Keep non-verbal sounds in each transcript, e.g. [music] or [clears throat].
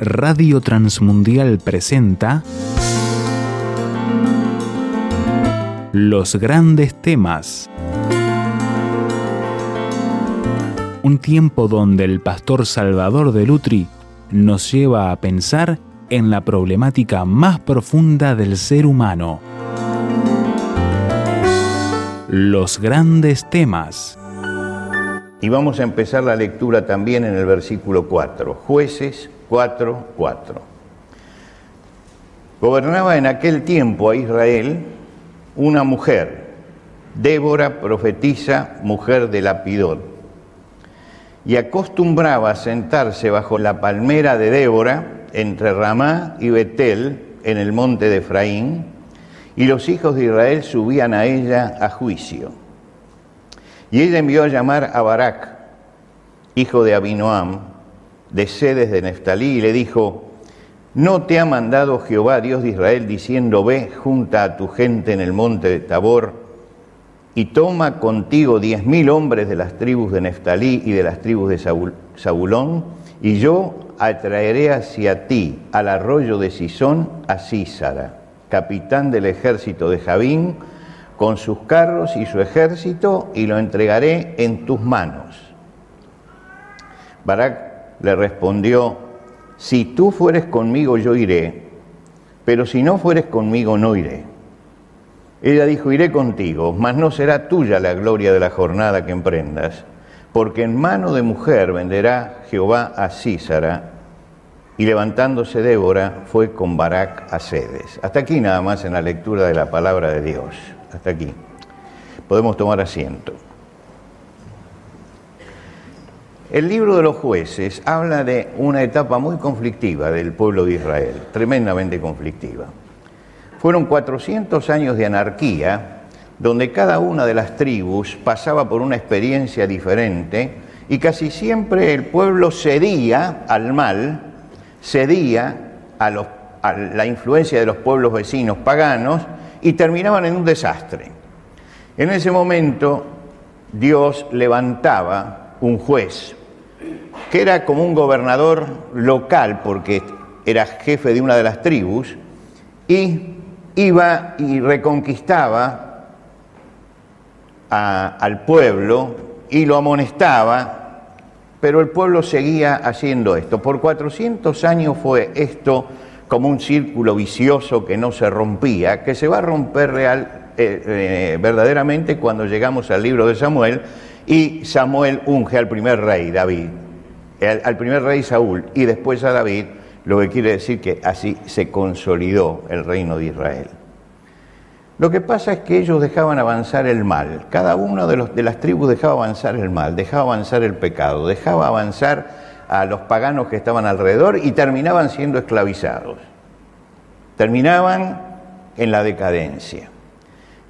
Radio Transmundial presenta Los grandes temas. Un tiempo donde el pastor Salvador de Lutri nos lleva a pensar en la problemática más profunda del ser humano. Los grandes temas. Y vamos a empezar la lectura también en el versículo 4, jueces 4, 4. Gobernaba en aquel tiempo a Israel una mujer, Débora, profetisa, mujer de Lapidot, y acostumbraba a sentarse bajo la palmera de Débora entre Ramá y Betel en el monte de Efraín, y los hijos de Israel subían a ella a juicio. Y ella envió a llamar a Barak, hijo de Abinoam, de sedes de Neftalí, y le dijo, ¿no te ha mandado Jehová, Dios de Israel, diciendo, ve, junta a tu gente en el monte de Tabor, y toma contigo diez mil hombres de las tribus de Neftalí y de las tribus de Zabulón, y yo atraeré hacia ti al arroyo de Sisón a Císara, capitán del ejército de Javín, con sus carros y su ejército y lo entregaré en tus manos. Barak le respondió, si tú fueres conmigo yo iré, pero si no fueres conmigo no iré. Ella dijo, iré contigo, mas no será tuya la gloria de la jornada que emprendas, porque en mano de mujer venderá Jehová a Císara. Y levantándose Débora fue con Barak a Sedes. Hasta aquí nada más en la lectura de la palabra de Dios hasta aquí. Podemos tomar asiento. El libro de los jueces habla de una etapa muy conflictiva del pueblo de Israel, tremendamente conflictiva. Fueron 400 años de anarquía donde cada una de las tribus pasaba por una experiencia diferente y casi siempre el pueblo cedía al mal, cedía a, a la influencia de los pueblos vecinos paganos y terminaban en un desastre. En ese momento Dios levantaba un juez, que era como un gobernador local, porque era jefe de una de las tribus, y iba y reconquistaba al pueblo y lo amonestaba, pero el pueblo seguía haciendo esto. Por 400 años fue esto como un círculo vicioso que no se rompía, que se va a romper real, eh, eh, verdaderamente cuando llegamos al libro de Samuel y Samuel unge al primer rey, David, al, primer rey Saúl y después a David, lo que quiere decir que así se consolidó el reino de Israel. Lo que pasa es que ellos dejaban avanzar el mal, cada los, de las tribus dejaba avanzar el mal, dejaba avanzar el pecado, dejaba avanzar a los paganos que estaban alrededor y terminaban siendo esclavizados. Terminaban en la decadencia.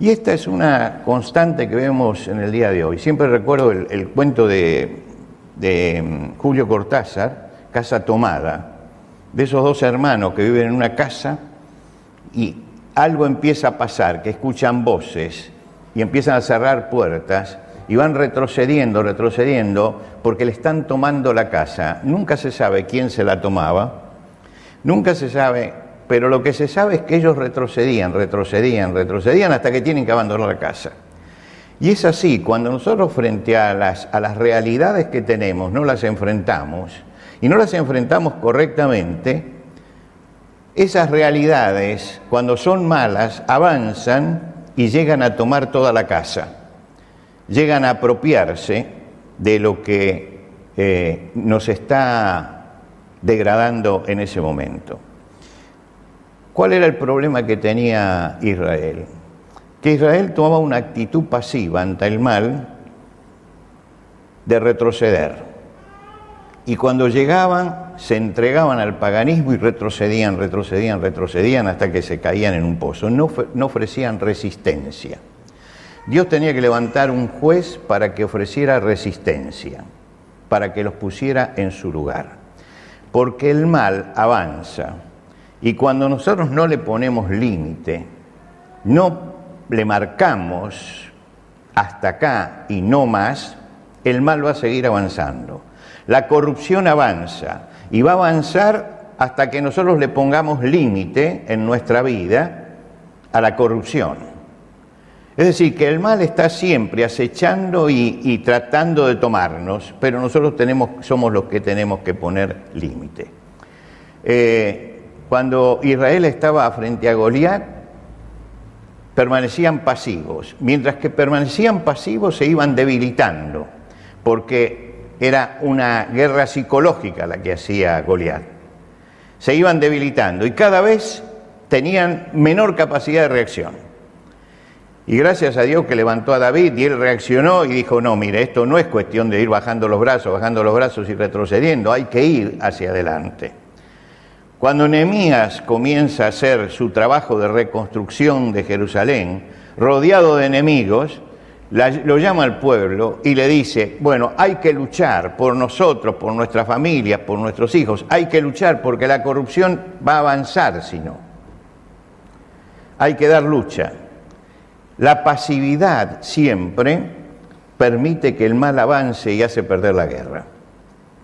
Y esta es una constante que vemos en el día de hoy. Siempre recuerdo el, cuento de, de mm, Julio Cortázar, Casa Tomada, de esos dos hermanos que viven en una casa y algo empieza a pasar, que escuchan voces y empiezan a cerrar puertas y van retrocediendo, retrocediendo, porque le están tomando la casa. Nunca se sabe quién se la tomaba, nunca se sabe, pero lo que se sabe es que ellos retrocedían, retrocedían, retrocedían hasta que tienen que abandonar la casa. Y es así, cuando nosotros frente a las, a las realidades que tenemos no las enfrentamos, y no las enfrentamos correctamente, esas realidades, cuando son malas, avanzan y llegan a tomar toda la casa llegan a apropiarse de lo que eh, nos está degradando en ese momento. ¿Cuál era el problema que tenía Israel? Que Israel tomaba una actitud pasiva ante el mal de retroceder. Y cuando llegaban, se entregaban al paganismo y retrocedían, retrocedían, retrocedían hasta que se caían en un pozo. No, no ofrecían resistencia. Dios tenía que levantar un juez para que ofreciera resistencia, para que los pusiera en su lugar. Porque el mal avanza y cuando nosotros no le ponemos límite, no le marcamos hasta acá y no más, el mal va a seguir avanzando. La corrupción avanza y va a avanzar hasta que nosotros le pongamos límite en nuestra vida a la corrupción. Es decir, que el mal está siempre acechando y, tratando de tomarnos, pero nosotros tenemos, somos los que tenemos que poner límite. Eh, cuando Israel estaba frente a Goliat, permanecían pasivos. Mientras que permanecían pasivos se iban debilitando, porque era una guerra psicológica la que hacía Goliat. Se iban debilitando y cada vez tenían menor capacidad de reacción. Y gracias a Dios que levantó a David y él reaccionó y dijo, no, mire, esto no es cuestión de ir bajando los brazos, bajando los brazos y retrocediendo, hay que ir hacia adelante. Cuando Nehemías comienza a hacer su trabajo de reconstrucción de Jerusalén, rodeado de enemigos, lo llama al pueblo y le dice, bueno, hay que luchar por nosotros, por nuestra familia, por nuestros hijos, hay que luchar porque la corrupción va a avanzar si no. Hay que dar lucha. La pasividad siempre permite que el mal avance y hace perder la guerra.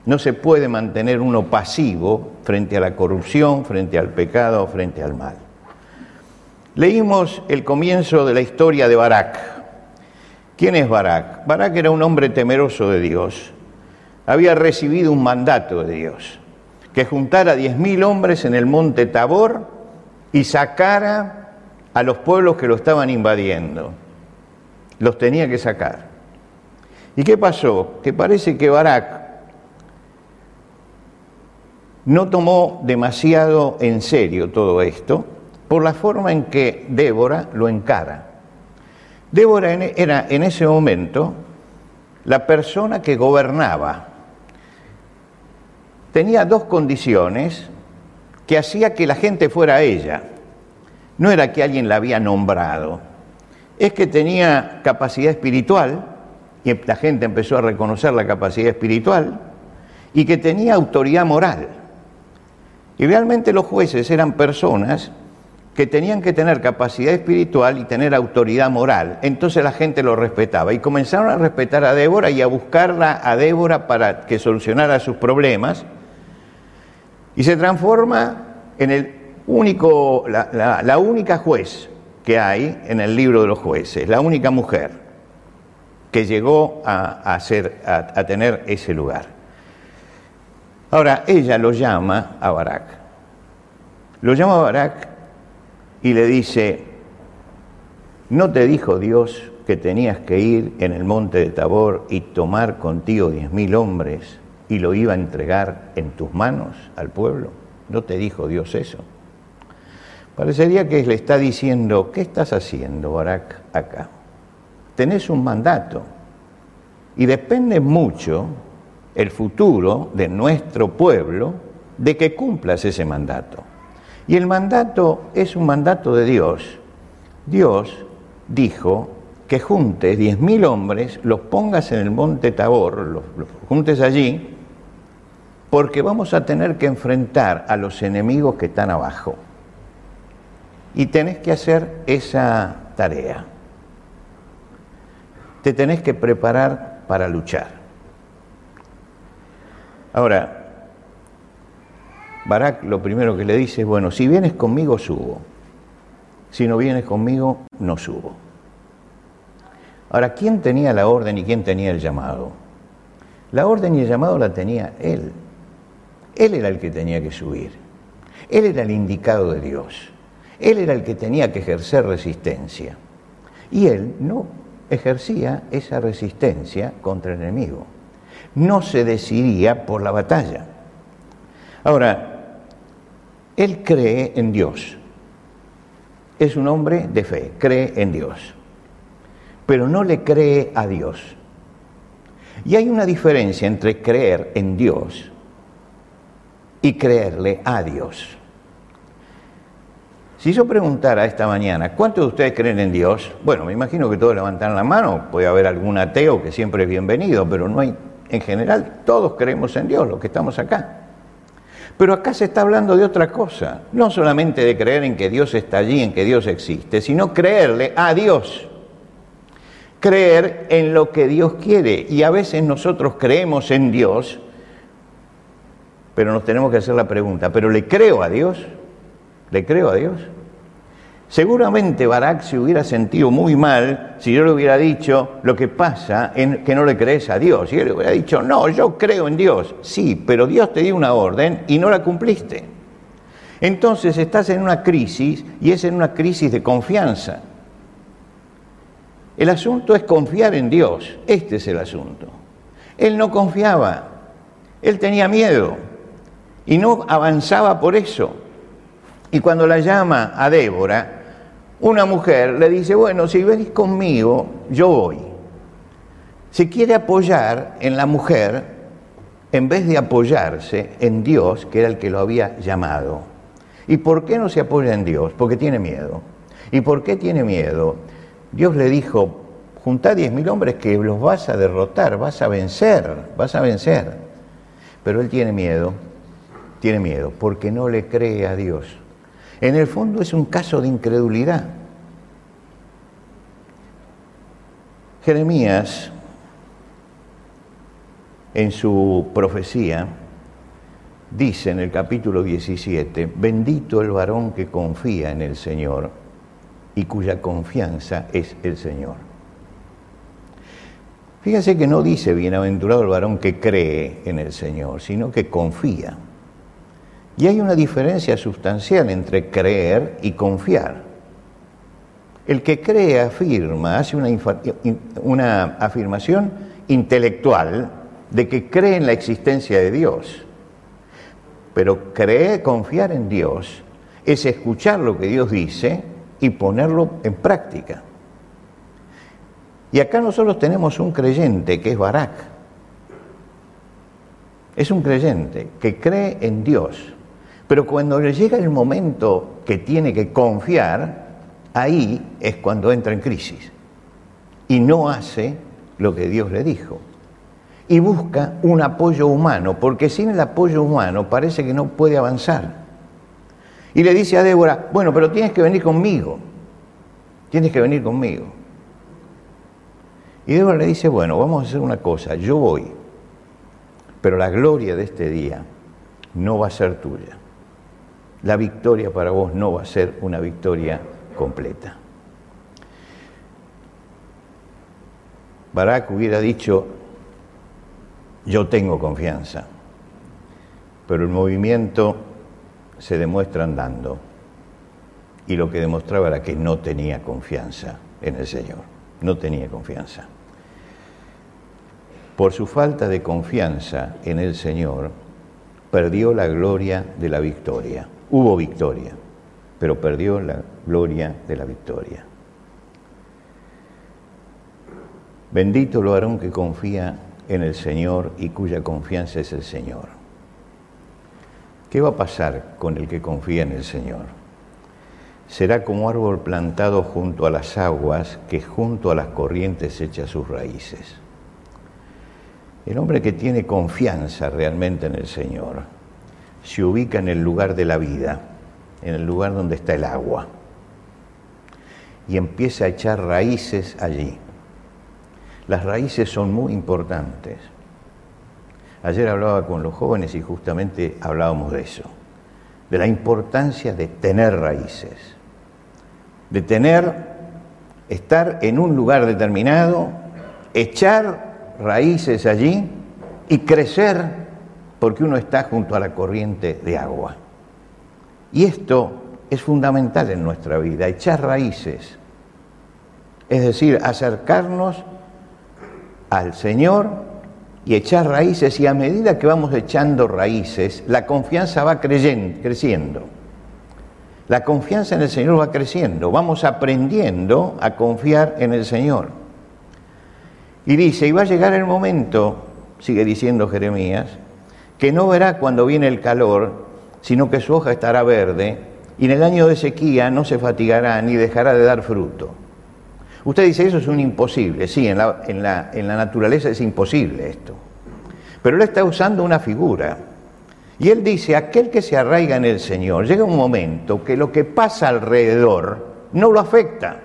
No se puede mantener uno pasivo frente a la corrupción, frente al pecado, frente al mal. Leímos el comienzo de la historia de Barak. ¿Quién es Barak? Barak era un hombre temeroso de Dios. Había recibido un mandato de Dios, que juntara diez mil hombres en el monte Tabor y sacara a los pueblos que lo estaban invadiendo. Los tenía que sacar. ¿Y qué pasó? Que parece que Barak no tomó demasiado en serio todo esto por la forma en que Débora lo encara. Débora era en ese momento la persona que gobernaba. Tenía dos condiciones que hacía que la gente fuera ella. No era que alguien la había nombrado, es que tenía capacidad espiritual, y la gente empezó a reconocer la capacidad espiritual, y que tenía autoridad moral. Y realmente los jueces eran personas que tenían que tener capacidad espiritual y tener autoridad moral. Entonces la gente lo respetaba. Y comenzaron a respetar a Débora y a buscarla a Débora para que solucionara sus problemas. Y se transforma en el único, la, única juez que hay en el libro de los jueces, la única mujer que llegó a, a tener ese lugar. Ahora, ella lo llama a Barak. Lo llama a Barak y le dice, ¿no te dijo Dios que tenías que ir en el monte de Tabor y tomar contigo diez mil hombres y lo iba a entregar en tus manos al pueblo? ¿No te dijo Dios eso? Parecería que le está diciendo, ¿qué estás haciendo, Barak, acá? Tenés un mandato y depende mucho el futuro de nuestro pueblo de que cumplas ese mandato. Y el mandato es un mandato de Dios. Dios dijo que juntes diez mil hombres, los pongas en el monte Tabor, los, los juntes allí, porque vamos a tener que enfrentar a los enemigos que están abajo. Y tenés que hacer esa tarea. Te tenés que preparar para luchar. Ahora, Barak lo primero que le dice es, bueno, si vienes conmigo, subo. Si no vienes conmigo, no subo. Ahora, ¿quién tenía la orden y quién tenía el llamado? La orden y el llamado la tenía él. Él era el que tenía que subir. Él era el indicado de Dios. Él era el que tenía que ejercer resistencia. Y él no ejercía esa resistencia contra el enemigo no se decidía por la batalla. Ahora, él cree en Dios. Es un hombre de fe, cree en Dios. Pero no le cree a Dios. Y hay una diferencia entre creer en Dios y creerle a Dios. Si yo preguntara esta mañana, ¿cuántos de ustedes creen en Dios? Bueno, me imagino que todos levantan la mano, puede haber algún ateo que siempre es bienvenido, pero no hay en general todos creemos en Dios, los que estamos acá. Pero acá se está hablando de otra cosa, no solamente de creer en que Dios está allí, en que Dios existe, sino creerle a Dios. Creer en lo que Dios quiere. Y a veces nosotros creemos en Dios Pero nos tenemos que hacer la pregunta, ¿pero le creo a Dios? ¿Le creo a Dios? Seguramente Barak se hubiera sentido muy mal si yo le hubiera dicho lo que pasa en que no le crees a Dios. Y él le hubiera dicho, no, yo creo en Dios. Sí, pero Dios te dio una orden y no la cumpliste. Entonces estás en una crisis y es en una crisis de confianza. El asunto es confiar en Dios. Este es el asunto. Él no confiaba. Él tenía miedo y no avanzaba por eso. Y cuando la llama a Débora, una mujer le dice, bueno, si venís conmigo, yo voy. Se quiere apoyar en la mujer en vez de apoyarse en Dios, que era el que lo había llamado. ¿Y por qué no se apoya en Dios? Porque tiene miedo. ¿Y por qué tiene miedo? Dios le dijo, junta diez mil hombres que los vas a derrotar, vas a vencer, vas a vencer. Pero él tiene miedo, tiene miedo, porque no le cree a Dios. En el fondo es un caso de incredulidad. Jeremías, en su profecía, dice en el capítulo 17, bendito el varón que confía en el Señor y cuya confianza es el Señor. Fíjense que no dice bienaventurado el varón que cree en el Señor, sino que confía. Y hay una diferencia sustancial entre creer y confiar. El que cree afirma, hace una, una, afirmación intelectual de que cree en la existencia de Dios. Pero creer, confiar en Dios, es escuchar lo que Dios dice y ponerlo en práctica. Y acá nosotros tenemos un creyente que es Barak. Es un creyente que cree en Dios pero cuando le llega el momento que tiene que confiar, ahí es cuando entra en crisis. Y no hace lo que Dios le dijo. Y busca un apoyo humano, porque sin el apoyo humano parece que no puede avanzar. Y le dice a Débora, bueno, pero tienes que venir conmigo. Tienes que venir conmigo. Y Débora le dice, bueno, vamos a hacer una cosa, yo voy, pero la gloria de este día no va a ser tuya la victoria para vos no va a ser una victoria completa. Barak hubiera dicho, yo tengo confianza, pero el movimiento se demuestra andando. Y lo que demostraba era que no tenía confianza en el Señor, no tenía confianza. Por su falta de confianza en el Señor, perdió la gloria de la victoria. Hubo victoria, pero perdió la gloria de la victoria. Bendito lo varón que confía en el Señor y cuya confianza es el Señor. ¿Qué va a pasar con el que confía en el Señor? Será como árbol plantado junto a las aguas que junto a las corrientes echa sus raíces. El hombre que tiene confianza realmente en el Señor se ubica en el lugar de la vida, en el lugar donde está el agua, y empieza a echar raíces allí. Las raíces son muy importantes. Ayer hablaba con los jóvenes y justamente hablábamos de eso, de la importancia de tener raíces, de tener, estar en un lugar determinado, echar raíces allí y crecer porque uno está junto a la corriente de agua. Y esto es fundamental en nuestra vida, echar raíces, es decir, acercarnos al Señor y echar raíces y a medida que vamos echando raíces, la confianza va creciendo. La confianza en el Señor va creciendo, vamos aprendiendo a confiar en el Señor. Y dice, y va a llegar el momento, sigue diciendo Jeremías, que no verá cuando viene el calor, sino que su hoja estará verde, y en el año de sequía no se fatigará ni dejará de dar fruto. Usted dice, eso es un imposible. Sí, en la, en la, naturaleza es imposible esto. Pero él está usando una figura. Y él dice, aquel que se arraiga en el Señor, llega un momento que lo que pasa alrededor no lo afecta.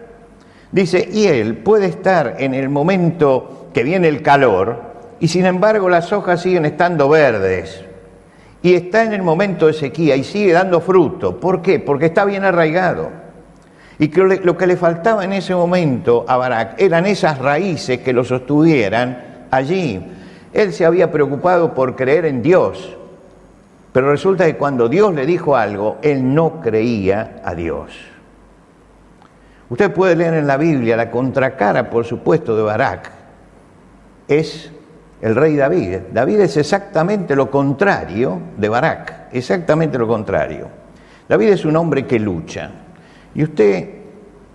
Dice, y él puede estar en el momento que viene el calor, y sin embargo las hojas siguen estando verdes Y está en el momento de sequía y sigue dando fruto. ¿Por qué? Porque está bien arraigado. Y que lo que le faltaba en ese momento a Barak eran esas raíces que lo sostuvieran allí. Él se había preocupado por creer en Dios, pero resulta que cuando Dios le dijo algo, él no creía a Dios. Usted puede leer en la Biblia la contracara, por supuesto, de Barak. Es el rey David. David es exactamente lo contrario de Barak, exactamente lo contrario. David es un hombre que lucha. Y usted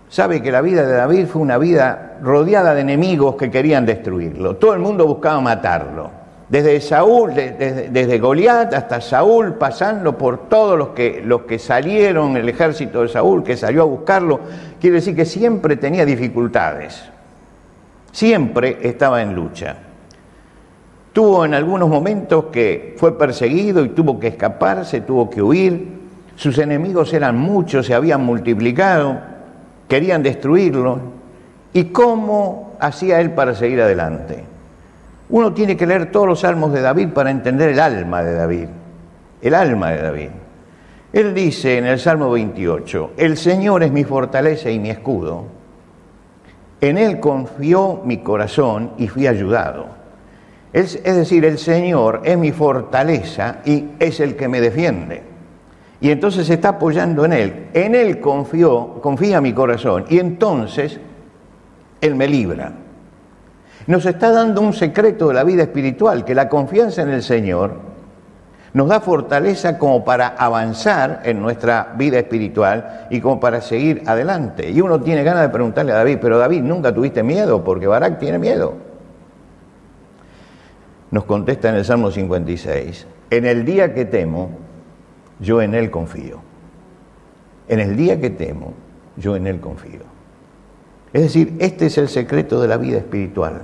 sabe que la vida de David fue una vida rodeada de enemigos que querían destruirlo. Todo el mundo buscaba matarlo. Desde Saúl, desde, Goliat hasta Saúl, pasando por todos los que, los que salieron, el ejército de Saúl que salió a buscarlo, quiere decir que siempre tenía dificultades. Siempre estaba en lucha. Tuvo en algunos momentos que fue perseguido y tuvo que escaparse, tuvo que huir. Sus enemigos eran muchos, se habían multiplicado, querían destruirlo. ¿Y cómo hacía él para seguir adelante? Uno tiene que leer todos los salmos de David para entender el alma de David, el alma de David. Él dice en el Salmo 28, el Señor es mi fortaleza y mi escudo. En Él confió mi corazón y fui ayudado. Es, decir, el Señor es mi fortaleza y es el que me defiende. Y entonces se está apoyando en Él. En Él confió, confía mi corazón y entonces Él me libra nos está dando un secreto de la vida espiritual, que la confianza en el Señor nos da fortaleza como para avanzar en nuestra vida espiritual y como para seguir adelante. Y uno tiene ganas de preguntarle a David, pero David, ¿nunca tuviste miedo? Porque Barak tiene miedo. Nos contesta en el Salmo 56, en el día que temo, yo en él confío. En el día que temo, yo en él confío. Es decir, este es el secreto de la vida espiritual.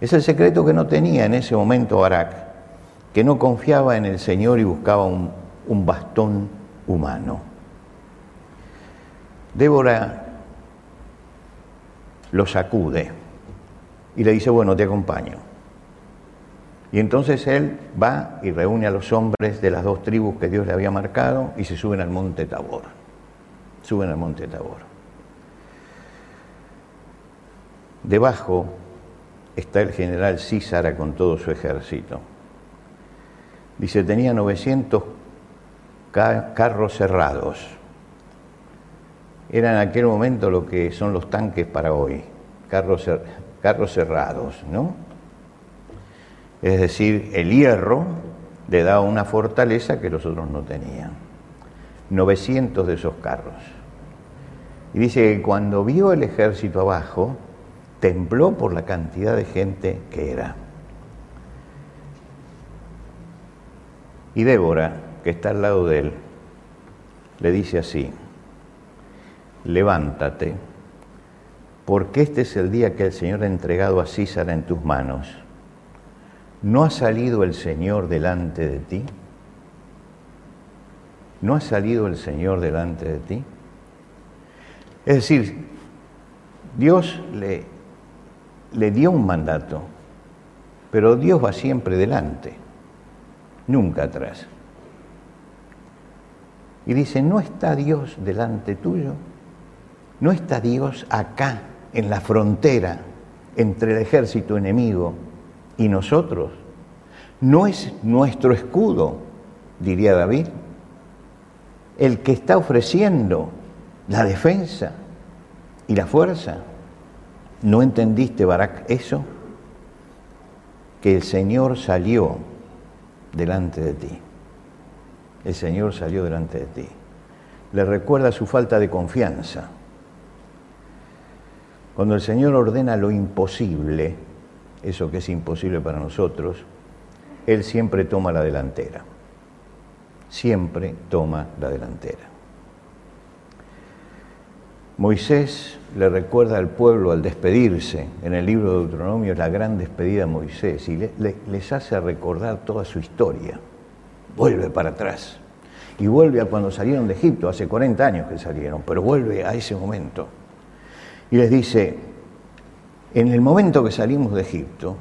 Es el secreto que no tenía en ese momento Barak, que no confiaba en el Señor y buscaba un, un bastón humano. Débora lo sacude y le dice, bueno, te acompaño. Y entonces él va y reúne a los hombres de las dos tribus que Dios le había marcado y se suben al monte Tabor. Suben al monte Tabor. Debajo está el general Císara con todo su ejército. Dice, tenía 900 carros cerrados. Era en aquel momento lo que son los tanques para hoy, carros cerrados, ¿no? Es decir, el hierro le daba una fortaleza que los otros no tenían. 900 de esos carros. Y dice que cuando vio el ejército abajo, tembló por la cantidad de gente que era. Y Débora, que está al lado de él, le dice así, levántate, porque este es el día que el Señor ha entregado a Císara en tus manos. ¿No ha salido el Señor delante de ti? ¿No ha salido el Señor delante de ti? Es decir, Dios le le dio un mandato, pero Dios va siempre delante, nunca atrás. Y dice, ¿no está Dios delante tuyo? ¿No está Dios acá, en la frontera, entre el ejército enemigo y nosotros? ¿No es nuestro escudo, diría David, el que está ofreciendo la defensa y la fuerza? ¿No entendiste, Barak, eso? Que el Señor salió delante de ti. El Señor salió delante de ti. Le recuerda su falta de confianza. Cuando el Señor ordena lo imposible, eso que es imposible para nosotros, Él siempre toma la delantera. Siempre toma la delantera. Moisés le recuerda al pueblo al despedirse, en el libro de Deuteronomio la gran despedida de Moisés, y les hace recordar toda su historia. Vuelve para atrás. Y vuelve a cuando salieron de Egipto, hace 40 años que salieron, pero vuelve a ese momento. Y les dice, en el momento que salimos de Egipto,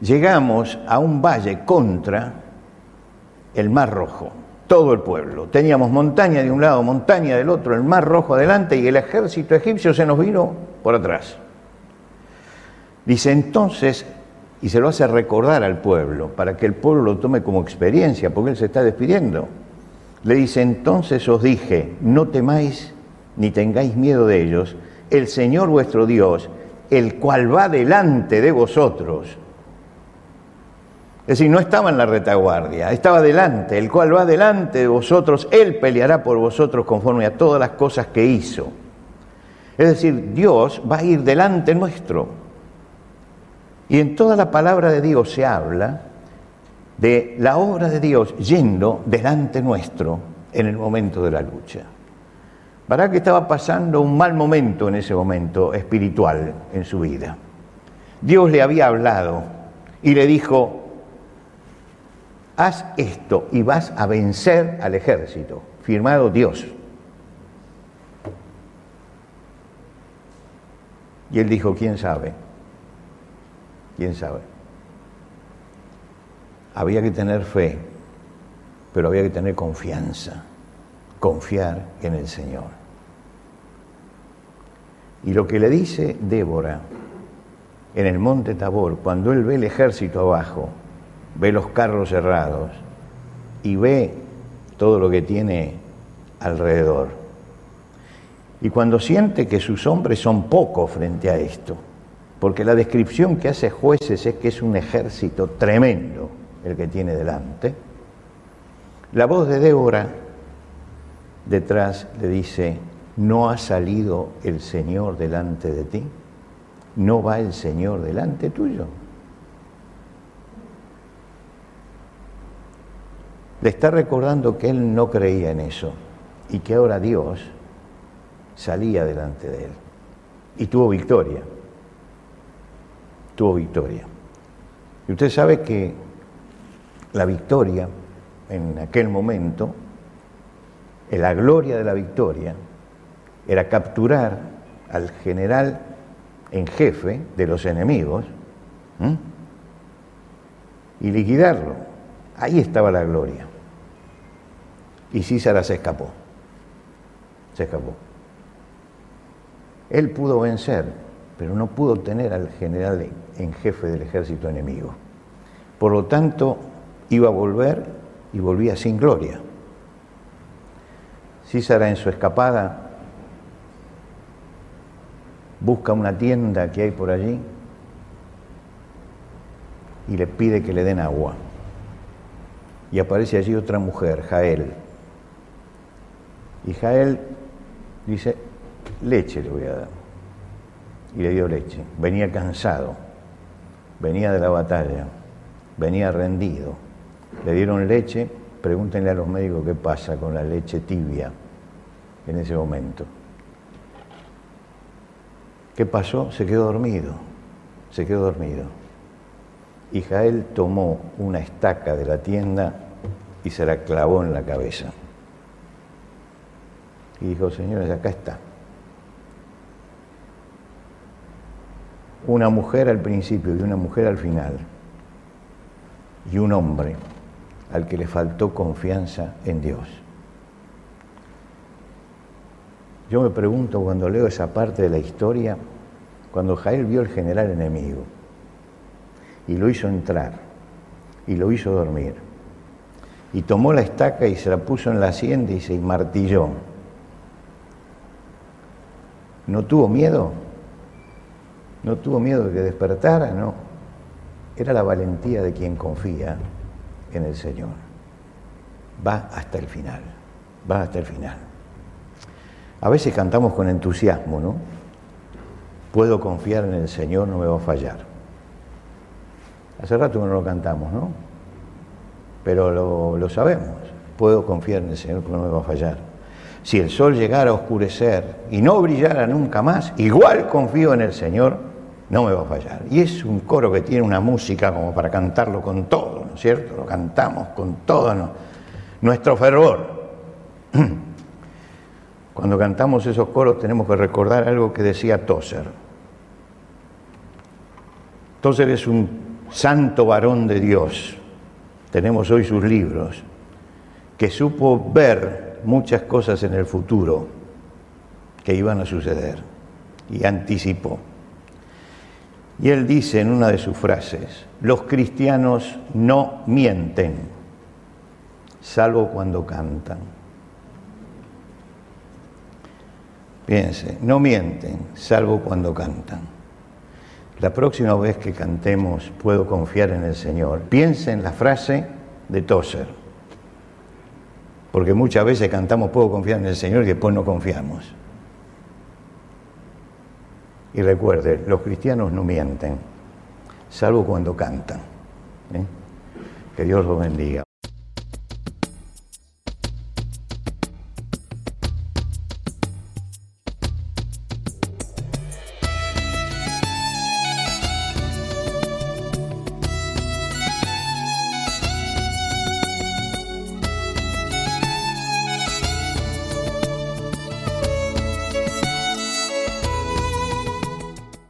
llegamos a un valle contra el Mar Rojo, todo el pueblo. Teníamos montaña de un lado, montaña del otro, el Mar Rojo adelante y el ejército egipcio se nos vino por atrás. Dice entonces, y se lo hace recordar al pueblo, para que el pueblo lo tome como experiencia, porque él se está despidiendo. Le dice, entonces os dije, no temáis ni tengáis miedo de ellos, el Señor vuestro Dios, el cual va delante de vosotros. Es decir, no estaba en la retaguardia, estaba delante, el cual va delante de vosotros, Él peleará por vosotros conforme a todas las cosas que hizo. Es decir, Dios va a ir delante nuestro. Y en toda la palabra de Dios se habla de la obra de Dios yendo delante nuestro en el momento de la lucha. Barak estaba pasando un mal momento en ese momento espiritual en su vida. Dios le había hablado y le dijo, haz esto y vas a vencer al ejército. Firmado Dios. Y él dijo, ¿quién sabe? ¿Quién sabe? Había que tener fe, pero había que tener confianza, confiar en el Señor. Y lo que le dice Débora en el monte Tabor, cuando él ve el ejército abajo, ve los carros cerrados y ve todo lo que tiene alrededor, y cuando siente que sus hombres son pocos frente a esto, porque la descripción que hace jueces es que es un ejército tremendo, el que tiene delante, la voz de Débora detrás le dice, ¿no ha salido el Señor delante de ti? ¿No va el Señor delante tuyo? Le está recordando que él no creía en eso y que ahora Dios salía delante de él y tuvo victoria. Tuvo victoria. Y usted sabe que la victoria en aquel momento, en la gloria de la victoria, era capturar al general en jefe de los enemigos y liquidarlo. Ahí estaba la gloria. Y Císara se escapó. Se escapó. Él pudo vencer, pero no pudo tener al general en jefe del ejército enemigo. Por lo tanto, iba a volver y volvía sin gloria. Císara en su escapada busca una tienda que hay por allí y le pide que le den agua. Y aparece allí otra mujer, Jael. Y Jael dice, leche le voy a dar. Y le dio leche. Venía cansado, venía de la batalla, venía rendido le dieron leche, pregúntenle a los médicos qué pasa con la leche tibia en ese momento. ¿Qué pasó? Se quedó dormido, se quedó dormido. Y Jael tomó una estaca de la tienda y se la clavó en la cabeza. Y dijo, señores, acá está. Una mujer al principio y una mujer al final. Y un hombre al que le faltó confianza en Dios. Yo me pregunto cuando leo esa parte de la historia, cuando Jael vio al general enemigo y lo hizo entrar y lo hizo dormir y tomó la estaca y se la puso en la hacienda y se martilló. ¿No tuvo miedo? ¿No tuvo miedo de que despertara? No. Era la valentía de quien confía en el Señor. Va hasta el final, va hasta el final. A veces cantamos con entusiasmo, ¿no? Puedo confiar en el Señor, no me va a fallar. Hace rato no lo cantamos, ¿no? Pero lo, lo sabemos. Puedo confiar en el Señor, que no me va a fallar. Si el sol llegara a oscurecer y no brillara nunca más, igual confío en el Señor, no me va a fallar. Y es un coro que tiene una música como para cantarlo con todo, ¿no es cierto? Lo cantamos con todo nuestro fervor. [clears throat] Cuando cantamos esos coros tenemos que recordar algo que decía Tozer. Tozer es un santo varón de Dios. Tenemos hoy sus libros. que supo ver muchas cosas en el futuro que iban a suceder y anticipó. Y él dice en una de sus frases, los cristianos no mienten, salvo cuando cantan. Piense, no mienten, salvo cuando cantan. La próxima vez que cantemos, puedo confiar en el Señor. Piense en la frase de Tozer, porque muchas veces cantamos, puedo confiar en el Señor y después no confiamos. Y recuerde, los cristianos no mienten, salvo cuando cantan. ¿eh? Que Dios los bendiga.